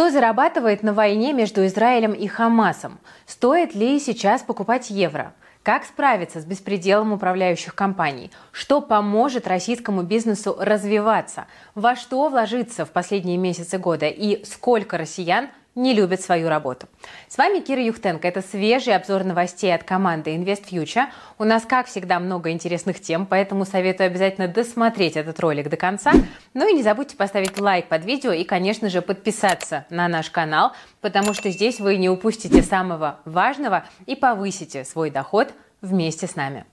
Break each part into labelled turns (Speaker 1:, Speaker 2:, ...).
Speaker 1: Кто зарабатывает на войне между Израилем и Хамасом? Стоит ли сейчас покупать евро? Как справиться с беспределом управляющих компаний? Что поможет российскому бизнесу развиваться? Во что вложиться в последние месяцы года? И сколько россиян не любят свою работу. С вами Кира Юхтенко. Это свежий обзор новостей от команды InvestFuture. У нас, как всегда, много интересных тем, поэтому советую обязательно досмотреть этот ролик до конца. Ну и не забудьте поставить лайк под видео и, конечно же, подписаться на наш канал, потому что здесь вы не упустите самого важного и повысите свой доход вместе с нами.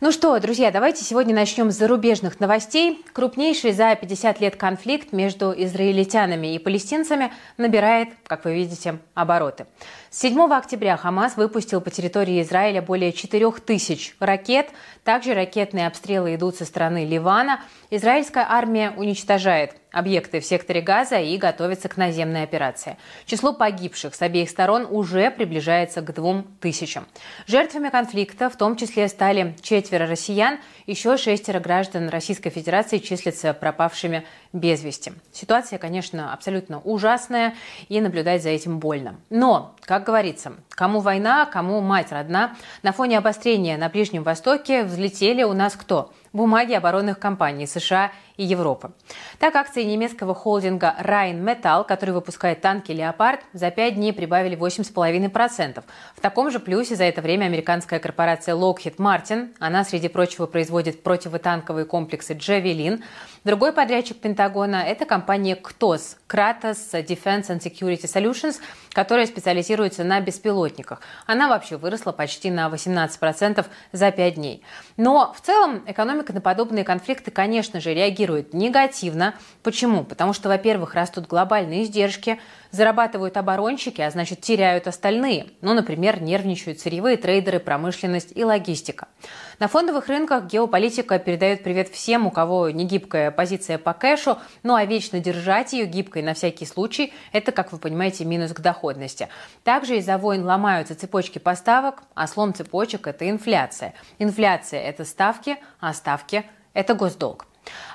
Speaker 1: Ну что, друзья, давайте сегодня начнем с зарубежных новостей. Крупнейший за 50 лет конфликт между израильтянами и палестинцами набирает, как вы видите, обороты. С 7 октября Хамас выпустил по территории Израиля более 4000 ракет. Также ракетные обстрелы идут со стороны Ливана. Израильская армия уничтожает объекты в секторе Газа и готовится к наземной операции. Число погибших с обеих сторон уже приближается к двум тысячам. Жертвами конфликта в том числе стали четверо россиян, еще шестеро граждан Российской Федерации числятся пропавшими без вести. Ситуация, конечно, абсолютно ужасная, и наблюдать за этим больно. Но, как говорится, кому война, кому мать родна, на фоне обострения на Ближнем Востоке взлетели у нас кто? Бумаги оборонных компаний США и Европы. Так, акции немецкого холдинга Rheinmetall, который выпускает танки «Леопард», за пять дней прибавили 8,5%. В таком же плюсе за это время американская корпорация Lockheed Martin, она, среди прочего, производит противотанковые комплексы «Джавелин». Другой подрядчик Пентагона – это компания KTOS – Kratos Defense and Security Solutions, которая специализируется на беспилотниках. Она вообще выросла почти на 18% за пять дней. Но в целом экономика на подобные конфликты, конечно же, реагирует негативно. Почему? Потому что, во-первых, растут глобальные издержки, зарабатывают оборонщики, а значит теряют остальные. Ну, например, нервничают сырьевые трейдеры, промышленность и логистика. На фондовых рынках геополитика передает привет всем, у кого не гибкая позиция по кэшу, ну а вечно держать ее гибкой на всякий случай – это, как вы понимаете, минус к доходности. Также из-за войн ломаются цепочки поставок, а слом цепочек – это инфляция. Инфляция – это ставки, а ставки – это госдолг.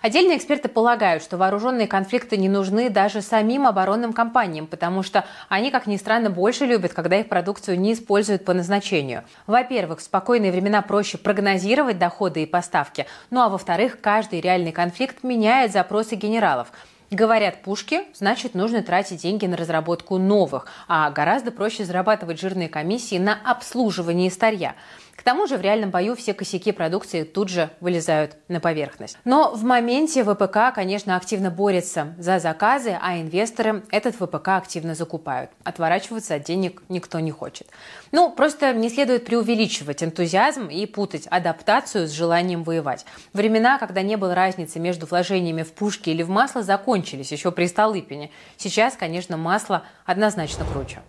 Speaker 1: Отдельные эксперты полагают, что вооруженные конфликты не нужны даже самим оборонным компаниям, потому что они, как ни странно, больше любят, когда их продукцию не используют по назначению. Во-первых, в спокойные времена проще прогнозировать доходы и поставки, ну а во-вторых, каждый реальный конфликт меняет запросы генералов. Говорят пушки, значит нужно тратить деньги на разработку новых, а гораздо проще зарабатывать жирные комиссии на обслуживание старья. К тому же в реальном бою все косяки продукции тут же вылезают на поверхность. Но в моменте ВПК, конечно, активно борется за заказы, а инвесторы этот ВПК активно закупают. Отворачиваться от денег никто не хочет. Ну, просто не следует преувеличивать энтузиазм и путать адаптацию с желанием воевать. Времена, когда не было разницы между вложениями в пушки или в масло, закончились еще при Столыпине. Сейчас, конечно, масло однозначно круче.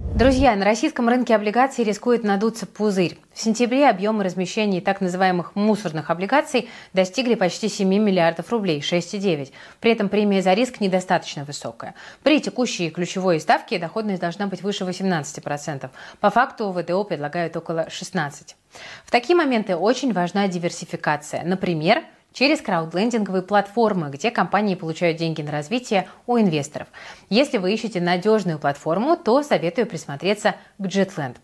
Speaker 1: Друзья, на российском рынке облигаций рискует надуться пузырь. В сентябре объемы размещений так называемых мусорных облигаций достигли почти 7 миллиардов рублей, 6,9. При этом премия за риск недостаточно высокая. При текущей ключевой ставке доходность должна быть выше 18%. По факту ВДО предлагают около 16%. В такие моменты очень важна диверсификация. Например, через краудлендинговые платформы, где компании получают деньги на развитие у инвесторов. Если вы ищете надежную платформу, то советую присмотреться к JetLand.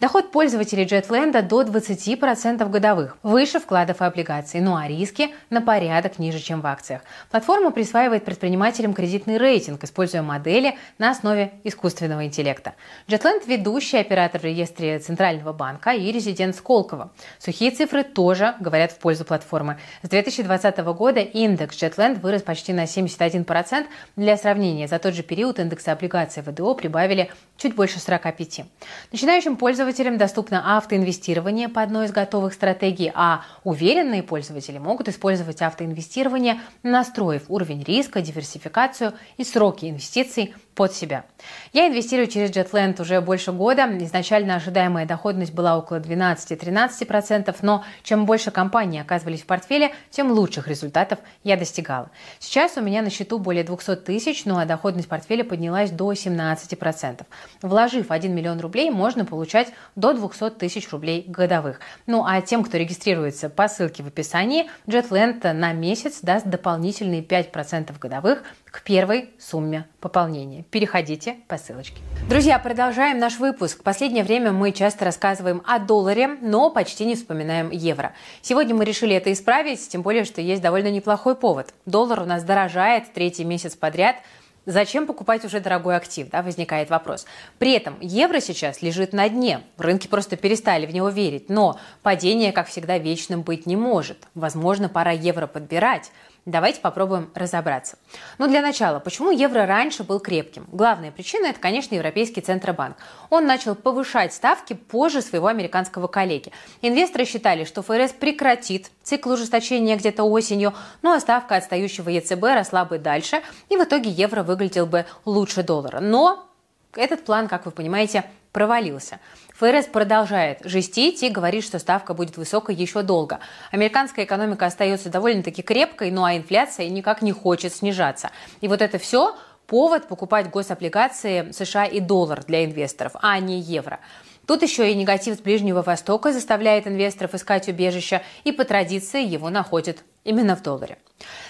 Speaker 1: Доход пользователей JetLand до 20% годовых, выше вкладов и облигаций, ну а риски на порядок ниже, чем в акциях. Платформа присваивает предпринимателям кредитный рейтинг, используя модели на основе искусственного интеллекта. JetLand – ведущий оператор в реестре Центрального банка и резидент Сколково. Сухие цифры тоже говорят в пользу платформы. С 2020 года индекс JetLand вырос почти на 71%. Для сравнения, за тот же период индексы облигаций ВДО прибавили чуть больше 45. Начинающим пользователям пользователям доступно автоинвестирование по одной из готовых стратегий, а уверенные пользователи могут использовать автоинвестирование, настроив уровень риска, диверсификацию и сроки инвестиций под себя. Я инвестирую через JetLand уже больше года. Изначально ожидаемая доходность была около 12-13%, но чем больше компаний оказывались в портфеле, тем лучших результатов я достигала. Сейчас у меня на счету более 200 тысяч, ну а доходность портфеля поднялась до 17%. Вложив 1 миллион рублей, можно получать до 200 тысяч рублей годовых. Ну а тем, кто регистрируется по ссылке в описании, JetLand на месяц даст дополнительные 5% годовых к первой сумме пополнения. Переходите по ссылочке. Друзья, продолжаем наш выпуск. В последнее время мы часто рассказываем о долларе, но почти не вспоминаем евро. Сегодня мы решили это исправить, тем более, что есть довольно неплохой повод. Доллар у нас дорожает третий месяц подряд – Зачем покупать уже дорогой актив, да, возникает вопрос. При этом евро сейчас лежит на дне, рынки просто перестали в него верить, но падение, как всегда, вечным быть не может. Возможно, пора евро подбирать. Давайте попробуем разобраться. Ну, для начала, почему евро раньше был крепким? Главная причина – это, конечно, Европейский Центробанк. Он начал повышать ставки позже своего американского коллеги. Инвесторы считали, что ФРС прекратит цикл ужесточения где-то осенью, ну а ставка отстающего ЕЦБ росла бы дальше, и в итоге евро выглядел бы лучше доллара. Но этот план, как вы понимаете, провалился. ФРС продолжает жестить и говорит, что ставка будет высокой еще долго. Американская экономика остается довольно-таки крепкой, ну а инфляция никак не хочет снижаться. И вот это все повод покупать гособлигации США и доллар для инвесторов, а не евро. Тут еще и негатив с Ближнего Востока заставляет инвесторов искать убежище, и по традиции его находят именно в долларе.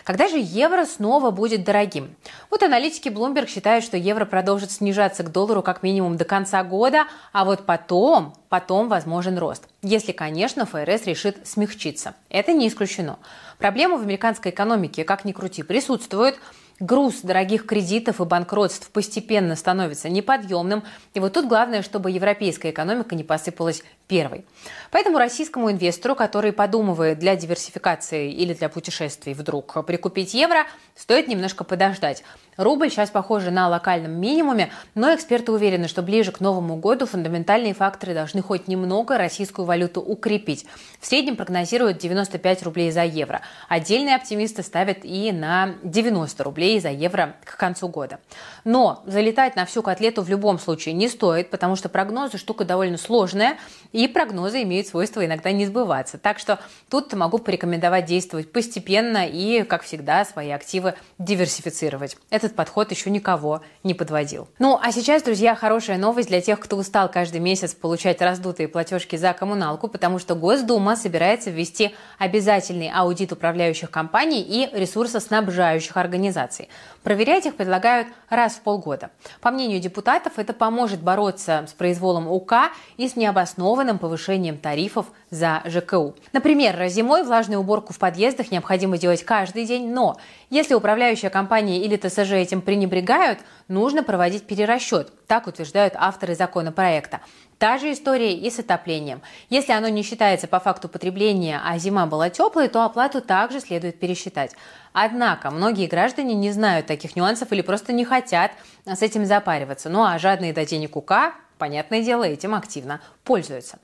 Speaker 1: Когда же евро снова будет дорогим? Вот аналитики Bloomberg считают, что евро продолжит снижаться к доллару как минимум до конца года, а вот потом, потом возможен рост. Если, конечно, ФРС решит смягчиться. Это не исключено. Проблемы в американской экономике, как ни крути, присутствуют – груз дорогих кредитов и банкротств постепенно становится неподъемным. И вот тут главное, чтобы европейская экономика не посыпалась первой. Поэтому российскому инвестору, который подумывает для диверсификации или для путешествий вдруг прикупить евро, стоит немножко подождать. Рубль сейчас, похоже, на локальном минимуме, но эксперты уверены, что ближе к Новому году фундаментальные факторы должны хоть немного российскую валюту укрепить. В среднем прогнозируют 95 рублей за евро. Отдельные оптимисты ставят и на 90 рублей за евро к концу года. Но залетать на всю котлету в любом случае не стоит, потому что прогнозы штука довольно сложная, и прогнозы имеют свойство иногда не сбываться. Так что тут могу порекомендовать действовать постепенно и, как всегда, свои активы диверсифицировать. Этот подход еще никого не подводил. Ну, а сейчас, друзья, хорошая новость для тех, кто устал каждый месяц получать раздутые платежки за коммуналку, потому что Госдума собирается ввести обязательный аудит управляющих компаний и ресурсоснабжающих организаций. Проверять их предлагают раз в полгода. По мнению депутатов, это поможет бороться с произволом УК и с необоснованным повышением тарифов за ЖКУ. Например, зимой влажную уборку в подъездах необходимо делать каждый день, но если управляющая компания или ТСЖ этим пренебрегают, нужно проводить перерасчет, так утверждают авторы законопроекта. Та же история и с отоплением. Если оно не считается по факту потребления, а зима была теплой, то оплату также следует пересчитать. Однако многие граждане не знают таких нюансов или просто не хотят с этим запариваться. Ну а жадные до денег УК понятное дело, этим активно пользуются.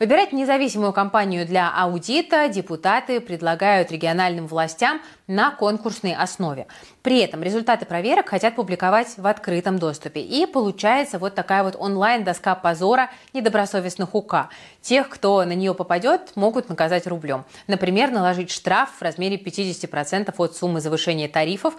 Speaker 1: Выбирать независимую компанию для аудита депутаты предлагают региональным властям на конкурсной основе. При этом результаты проверок хотят публиковать в открытом доступе. И получается вот такая вот онлайн-доска позора недобросовестных УК. Тех, кто на нее попадет, могут наказать рублем. Например, наложить штраф в размере 50% от суммы завышения тарифов,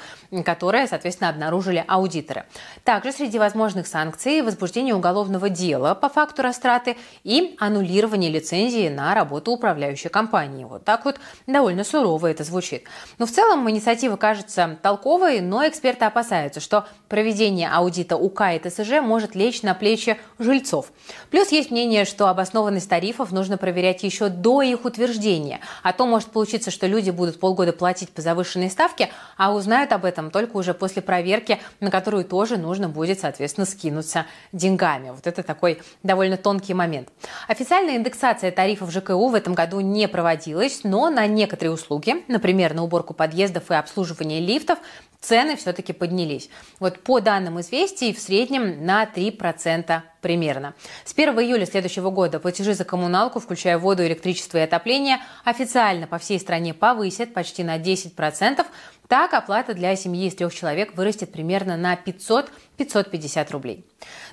Speaker 1: которые, соответственно, обнаружили аудиторы. Также среди возможных санкций возбуждение уголовного дела по факту растраты и аннулирование лицензии на работу управляющей компании. Вот так вот довольно сурово это звучит. Но в целом инициатива кажется толковой, но эксперты опасаются, что проведение аудита УК и ТСЖ может лечь на плечи жильцов. Плюс есть мнение, что обоснованность тарифов нужно проверять еще до их утверждения. А то может получиться, что люди будут полгода платить по завышенной ставке, а узнают об этом только уже после проверки, на которую тоже нужно будет, соответственно, скинуться деньгами. Вот это такой довольно тонкий момент момент. Официальная индексация тарифов ЖКУ в этом году не проводилась, но на некоторые услуги, например, на уборку подъездов и обслуживание лифтов, цены все-таки поднялись. Вот по данным известий, в среднем на 3% примерно. С 1 июля следующего года платежи за коммуналку, включая воду, электричество и отопление, официально по всей стране повысят почти на 10%. Так, оплата для семьи из трех человек вырастет примерно на 500-550 рублей.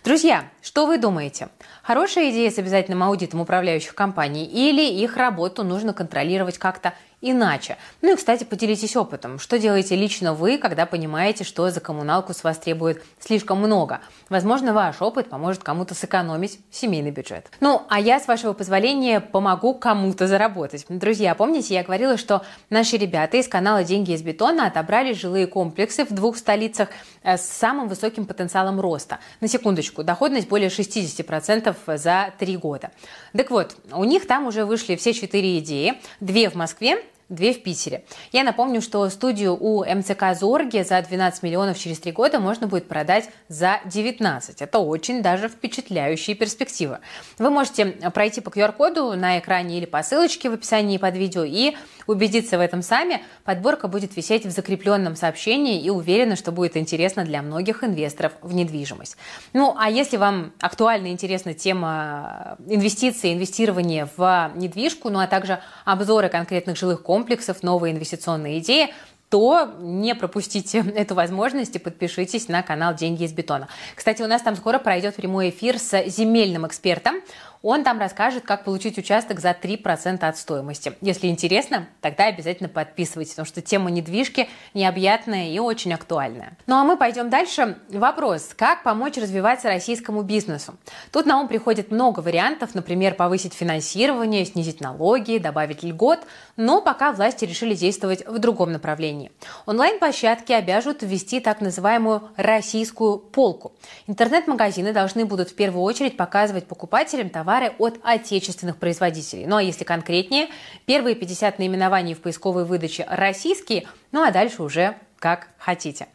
Speaker 1: Друзья, что вы думаете? Хорошая идея с обязательным аудитом управляющих компаний или их работу нужно контролировать как-то иначе. Ну и, кстати, поделитесь опытом. Что делаете лично вы, когда понимаете, что за коммуналку с вас требует слишком много? Возможно, ваш опыт поможет кому-то сэкономить семейный бюджет. Ну, а я, с вашего позволения, помогу кому-то заработать. Друзья, помните, я говорила, что наши ребята из канала «Деньги из бетона» отобрали жилые комплексы в двух столицах э, с самым высоким потенциалом роста. На секундочку, доходность более 60% за три года. Так вот, у них там уже вышли все четыре идеи. Две в Москве, две в Питере. Я напомню, что студию у МЦК «Зорги» за 12 миллионов через три года можно будет продать за 19. Это очень даже впечатляющие перспективы. Вы можете пройти по QR-коду на экране или по ссылочке в описании под видео и убедиться в этом сами. Подборка будет висеть в закрепленном сообщении и уверена, что будет интересно для многих инвесторов в недвижимость. Ну, а если вам актуальна и интересна тема инвестиций, инвестирования в недвижку, ну а также обзоры конкретных жилых комплексов, новые инвестиционные идеи, то не пропустите эту возможность и подпишитесь на канал «Деньги из бетона». Кстати, у нас там скоро пройдет прямой эфир с земельным экспертом. Он там расскажет, как получить участок за 3% от стоимости. Если интересно, тогда обязательно подписывайтесь, потому что тема недвижки необъятная и очень актуальная. Ну а мы пойдем дальше. Вопрос, как помочь развиваться российскому бизнесу? Тут на ум приходит много вариантов, например, повысить финансирование, снизить налоги, добавить льгот, но пока власти решили действовать в другом направлении. Онлайн-площадки обяжут ввести так называемую российскую полку. Интернет-магазины должны будут в первую очередь показывать покупателям товары товары от отечественных производителей. Ну а если конкретнее, первые 50 наименований в поисковой выдаче российские, ну а дальше уже как хотите.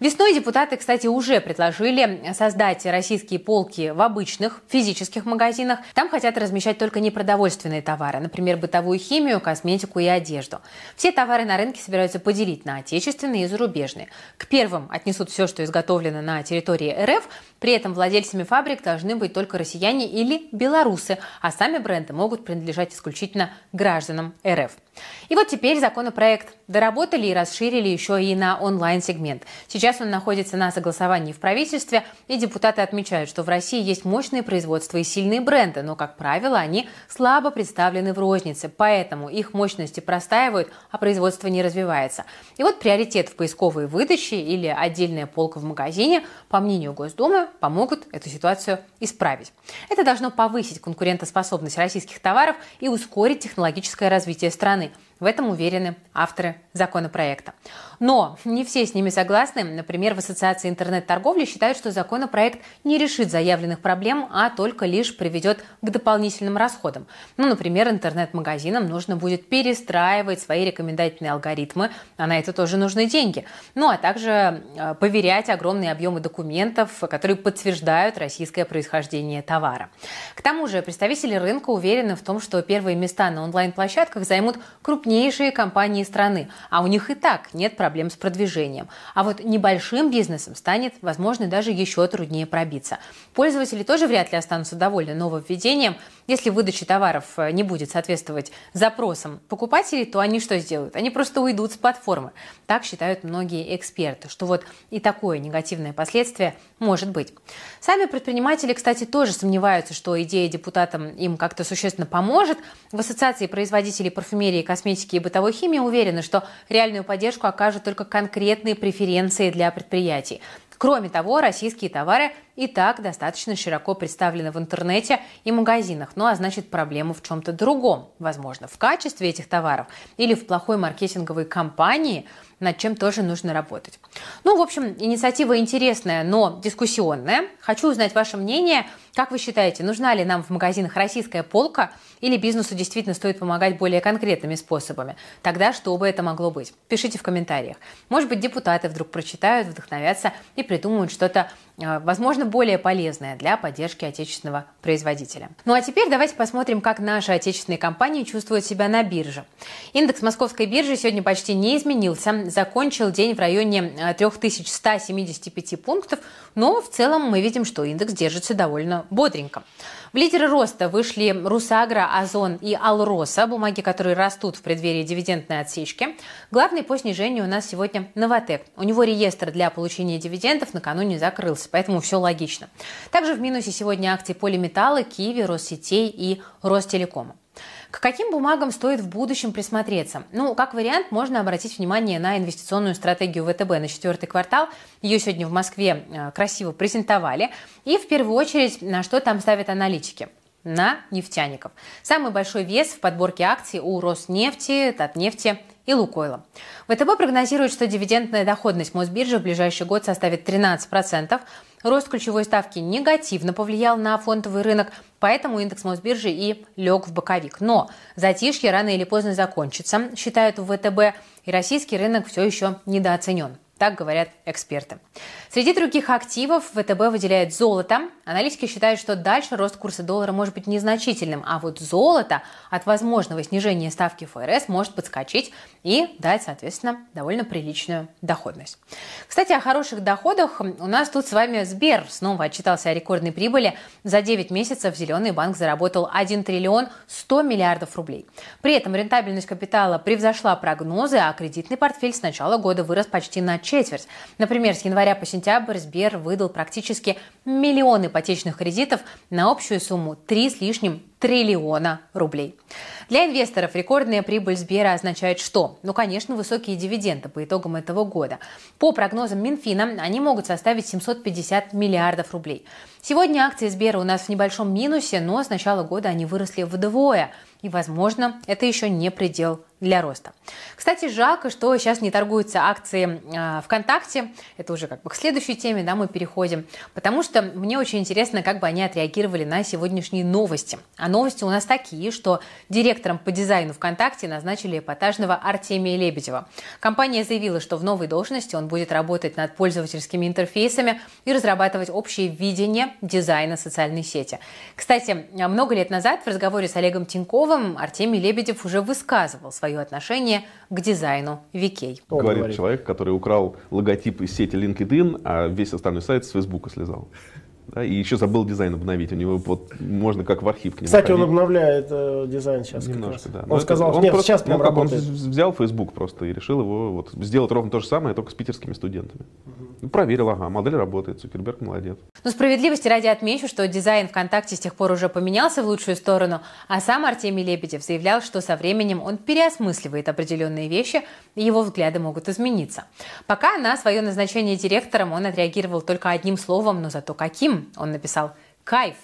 Speaker 1: Весной депутаты, кстати, уже предложили создать российские полки в обычных физических магазинах. Там хотят размещать только непродовольственные товары, например, бытовую химию, косметику и одежду. Все товары на рынке собираются поделить на отечественные и зарубежные. К первым отнесут все, что изготовлено на территории РФ, при этом владельцами фабрик должны быть только россияне или белорусы, а сами бренды могут принадлежать исключительно гражданам РФ. И вот теперь законопроект доработали и расширили еще и на онлайн-сегмент. Сейчас он находится на согласовании в правительстве, и депутаты отмечают, что в России есть мощные производства и сильные бренды, но, как правило, они слабо представлены в рознице, поэтому их мощности простаивают, а производство не развивается. И вот приоритет в поисковой выдаче или отдельная полка в магазине, по мнению Госдумы, помогут эту ситуацию исправить. Это должно повысить конкурентоспособность российских товаров и ускорить технологическое развитие страны. В этом уверены авторы законопроекта. Но не все с ними согласны. Например, в Ассоциации интернет-торговли считают, что законопроект не решит заявленных проблем, а только лишь приведет к дополнительным расходам. Ну, например, интернет-магазинам нужно будет перестраивать свои рекомендательные алгоритмы, а на это тоже нужны деньги. Ну, а также э, поверять огромные объемы документов, которые подтверждают российское происхождение товара. К тому же представители рынка уверены в том, что первые места на онлайн-площадках займут крупнейшие компании страны, а у них и так нет проблем проблем с продвижением. А вот небольшим бизнесом станет, возможно, даже еще труднее пробиться. Пользователи тоже вряд ли останутся довольны нововведением. Если выдача товаров э, не будет соответствовать запросам покупателей, то они что сделают? Они просто уйдут с платформы. Так считают многие эксперты, что вот и такое негативное последствие может быть. Сами предприниматели, кстати, тоже сомневаются, что идея депутатам им как-то существенно поможет. В Ассоциации производителей парфюмерии, косметики и бытовой химии уверены, что реальную поддержку окажут содержат только конкретные преференции для предприятий. Кроме того, российские товары и так достаточно широко представлены в интернете и магазинах, ну а значит проблема в чем-то другом, возможно, в качестве этих товаров или в плохой маркетинговой кампании, над чем тоже нужно работать. Ну, в общем, инициатива интересная, но дискуссионная. Хочу узнать ваше мнение. Как вы считаете, нужна ли нам в магазинах российская полка или бизнесу действительно стоит помогать более конкретными способами? Тогда что бы это могло быть? Пишите в комментариях. Может быть, депутаты вдруг прочитают, вдохновятся и придумают что-то, э, возможно, более полезное для поддержки отечественного производителя. Ну а теперь давайте посмотрим, как наши отечественные компании чувствуют себя на бирже. Индекс московской биржи сегодня почти не изменился, закончил день в районе 3175 э, пунктов, но в целом мы видим, что индекс держится довольно бодренько. В лидеры роста вышли Русагра, Озон и Алроса, бумаги, которые растут в преддверии дивидендной отсечки. Главный по снижению у нас сегодня Новотек. У него реестр для получения дивидендов накануне закрылся, поэтому все логично. Также в минусе сегодня акции полиметалла, Киви, Россетей и Ростелекома. К каким бумагам стоит в будущем присмотреться? Ну, как вариант, можно обратить внимание на инвестиционную стратегию ВТБ на четвертый квартал. Ее сегодня в Москве э, красиво презентовали. И в первую очередь, на что там ставят аналитики? на нефтяников. Самый большой вес в подборке акций у Роснефти, Татнефти и Лукойла. ВТБ прогнозирует, что дивидендная доходность Мосбиржи в ближайший год составит 13%. Рост ключевой ставки негативно повлиял на фондовый рынок, поэтому индекс Мосбиржи и лег в боковик. Но затишье рано или поздно закончится, считают в ВТБ, и российский рынок все еще недооценен. Так говорят эксперты. Среди других активов ВТБ выделяет золото. Аналитики считают, что дальше рост курса доллара может быть незначительным, а вот золото от возможного снижения ставки ФРС может подскочить и дать, соответственно, довольно приличную доходность. Кстати, о хороших доходах у нас тут с вами Сбер снова отчитался о рекордной прибыли. За 9 месяцев Зеленый банк заработал 1 триллион 100 миллиардов рублей. При этом рентабельность капитала превзошла прогнозы, а кредитный портфель с начала года вырос почти на четверть. Например, с января по сентябрь Сбер выдал практически миллион ипотечных кредитов на общую сумму 3 с лишним триллиона рублей. Для инвесторов рекордная прибыль Сбера означает что? Ну, конечно, высокие дивиденды по итогам этого года. По прогнозам Минфина, они могут составить 750 миллиардов рублей. Сегодня акции Сбера у нас в небольшом минусе, но с начала года они выросли вдвое. И, возможно, это еще не предел для роста. Кстати, жалко, что сейчас не торгуются акции э, ВКонтакте. Это уже как бы к следующей теме, да, мы переходим. Потому что мне очень интересно, как бы они отреагировали на сегодняшние новости. А новости у нас такие, что директором по дизайну ВКонтакте назначили эпатажного Артемия Лебедева. Компания заявила, что в новой должности он будет работать над пользовательскими интерфейсами и разрабатывать общее видение дизайна социальной сети. Кстати, много лет назад в разговоре с Олегом Тиньковым Артемий Лебедев уже высказывал свое отношение к дизайну VK.
Speaker 2: Говорит, говорит человек, который украл логотип из сети LinkedIn, а весь остальной сайт с Фейсбука слизал. Да, и еще забыл дизайн обновить. У него вот можно как в архив к
Speaker 3: нему Кстати, ходить. он обновляет э, дизайн сейчас. Немножко, да.
Speaker 2: Он Но сказал, это, нет, просто, сейчас прям ну, работает. Он взял Facebook просто и решил его вот, сделать ровно то же самое, только с питерскими студентами. Угу. проверил, ага, модель работает, Цукерберг молодец.
Speaker 1: Ну, справедливости ради отмечу, что дизайн ВКонтакте с тех пор уже поменялся в лучшую сторону, а сам Артемий Лебедев заявлял, что со временем он переосмысливает определенные вещи, и его взгляды могут измениться. Пока на свое назначение директором он отреагировал только одним словом, но зато каким он написал «Кайф».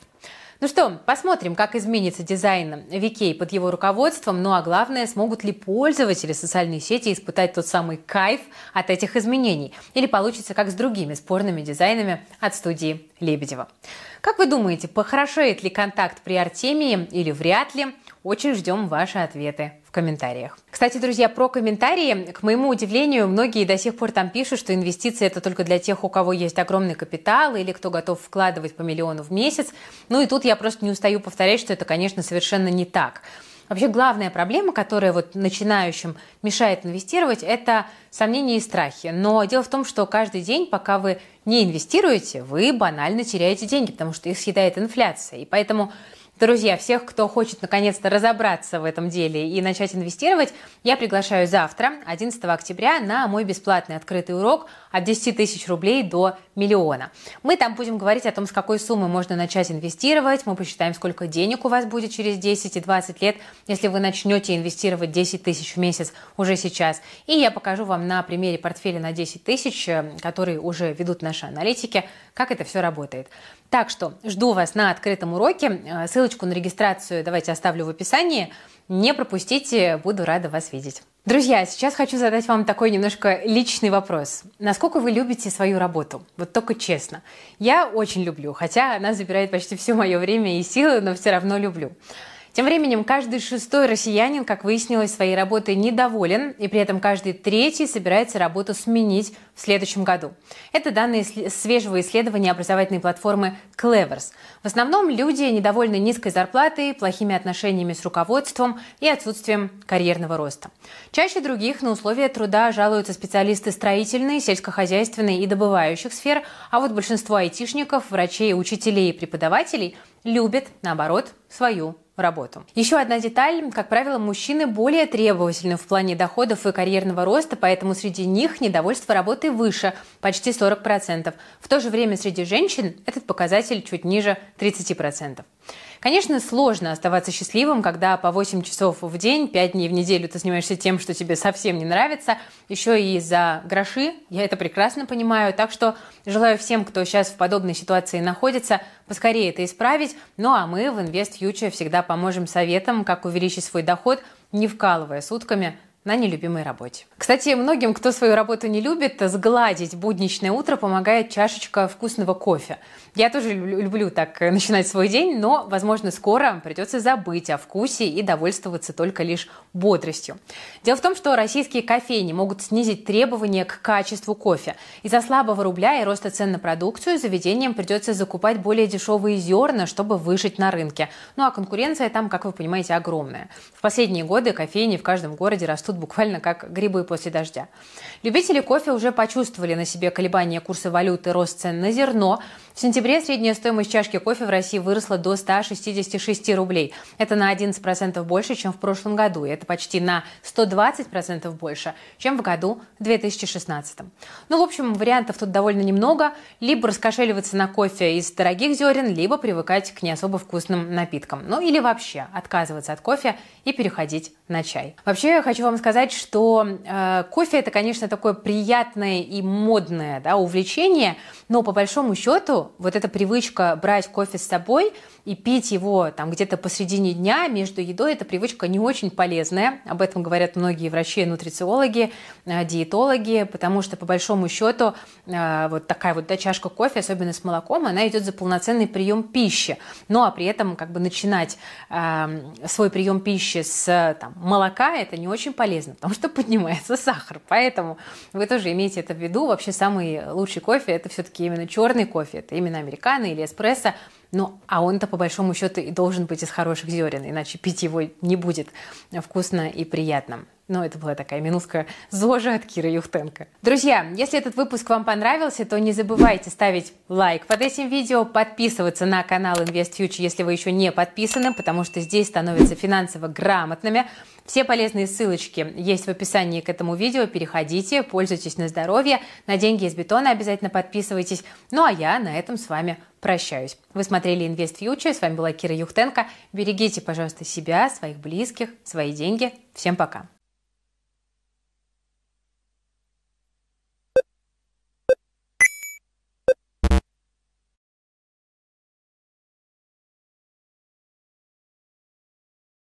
Speaker 1: Ну что, посмотрим, как изменится дизайн Викей под его руководством, ну а главное, смогут ли пользователи социальной сети испытать тот самый кайф от этих изменений, или получится как с другими спорными дизайнами от студии Лебедева. Как вы думаете, похорошеет ли контакт при Артемии или вряд ли? Очень ждем ваши ответы в комментариях. Кстати, друзья, про комментарии. К моему удивлению, многие до сих пор там пишут, что инвестиции это только для тех, у кого есть огромный капитал или кто готов вкладывать по миллиону в месяц. Ну и тут я просто не устаю повторять, что это, конечно, совершенно не так. Вообще главная проблема, которая вот начинающим мешает инвестировать, это сомнения и страхи. Но дело в том, что каждый день, пока вы не инвестируете, вы банально теряете деньги, потому что их съедает инфляция. И поэтому Друзья, всех, кто хочет наконец-то разобраться в этом деле и начать инвестировать, я приглашаю завтра, 11 октября, на мой бесплатный открытый урок от 10 тысяч рублей до миллиона. Мы там будем говорить о том, с какой суммы можно начать инвестировать, мы посчитаем, сколько денег у вас будет через 10 и 20 лет, если вы начнете инвестировать 10 тысяч в месяц уже сейчас. И я покажу вам на примере портфеля на 10 тысяч, э, который уже ведут наши аналитики, как это все работает. Так что жду вас на открытом уроке. Э, ссылочку на регистрацию давайте оставлю в описании. Не пропустите, буду рада вас видеть. Друзья, сейчас хочу задать вам такой немножко личный вопрос. Насколько вы любите свою работу? Вот только честно. Я очень люблю, хотя она забирает почти все мое время и силы, но все равно люблю. Тем временем каждый шестой россиянин, как выяснилось, своей работой недоволен, и при этом каждый третий собирается работу сменить в следующем году. Это данные свежего исследования образовательной платформы Clevers. В основном люди недовольны низкой зарплатой, плохими отношениями с руководством и отсутствием карьерного роста. Чаще других на условия труда жалуются специалисты строительной, сельскохозяйственной и добывающих сфер, а вот большинство айтишников, врачей, учителей и преподавателей любят, наоборот, свою работу. Еще одна деталь. Как правило, мужчины более требовательны в плане доходов и карьерного роста, поэтому среди них недовольство работой выше, почти 40%. В то же время среди женщин этот показатель чуть ниже 30%. Конечно, сложно оставаться счастливым, когда по 8 часов в день, 5 дней в неделю ты занимаешься тем, что тебе совсем не нравится, еще и за гроши, я это прекрасно понимаю, так что желаю всем, кто сейчас в подобной ситуации находится, поскорее это исправить, ну а мы в Invest Future всегда поможем советам, как увеличить свой доход, не вкалывая сутками на нелюбимой работе. Кстати, многим, кто свою работу не любит, сгладить будничное утро помогает чашечка вкусного кофе. Я тоже люблю так начинать свой день, но, возможно, скоро придется забыть о вкусе и довольствоваться только лишь бодростью. Дело в том, что российские кофейни могут снизить требования к качеству кофе. Из-за слабого рубля и роста цен на продукцию заведениям придется закупать более дешевые зерна, чтобы выжить на рынке. Ну а конкуренция там, как вы понимаете, огромная. В последние годы кофейни в каждом городе растут растут буквально как грибы после дождя. Любители кофе уже почувствовали на себе колебания курса валюты, рост цен на зерно. В сентябре средняя стоимость чашки кофе в России выросла до 166 рублей. Это на 11% больше, чем в прошлом году. И это почти на 120% больше, чем в году 2016. Ну, в общем, вариантов тут довольно немного. Либо раскошеливаться на кофе из дорогих зерен, либо привыкать к не особо вкусным напиткам. Ну, или вообще отказываться от кофе и переходить на чай. Вообще, я хочу вам сказать, что э, кофе это, конечно, такое приятное и модное да, увлечение, но по большому счету вот эта привычка брать кофе с собой и пить его там где-то посредине дня между едой, эта привычка не очень полезная. Об этом говорят многие врачи, нутрициологи, э, диетологи, потому что по большому счету э, вот такая вот да, чашка кофе, особенно с молоком, она идет за полноценный прием пищи. Ну а при этом как бы начинать э, свой прием пищи с там, молока это не очень полезно, потому что поднимается сахар. Поэтому вы тоже имейте это в виду. Вообще самый лучший кофе это все-таки именно черный кофе. Это именно американо или эспрессо, ну, а он-то по большому счету и должен быть из хороших зерен, иначе пить его не будет вкусно и приятно. Ну, это была такая минутка зожа от Киры Юхтенко. Друзья, если этот выпуск вам понравился, то не забывайте ставить лайк под этим видео, подписываться на канал InvestFuture, если вы еще не подписаны, потому что здесь становятся финансово грамотными. Все полезные ссылочки есть в описании к этому видео. Переходите, пользуйтесь на здоровье. На деньги из бетона обязательно подписывайтесь. Ну а я на этом с вами прощаюсь. Вы смотрели Invest Future. С вами была Кира Юхтенко. Берегите, пожалуйста, себя, своих близких, свои деньги. Всем пока.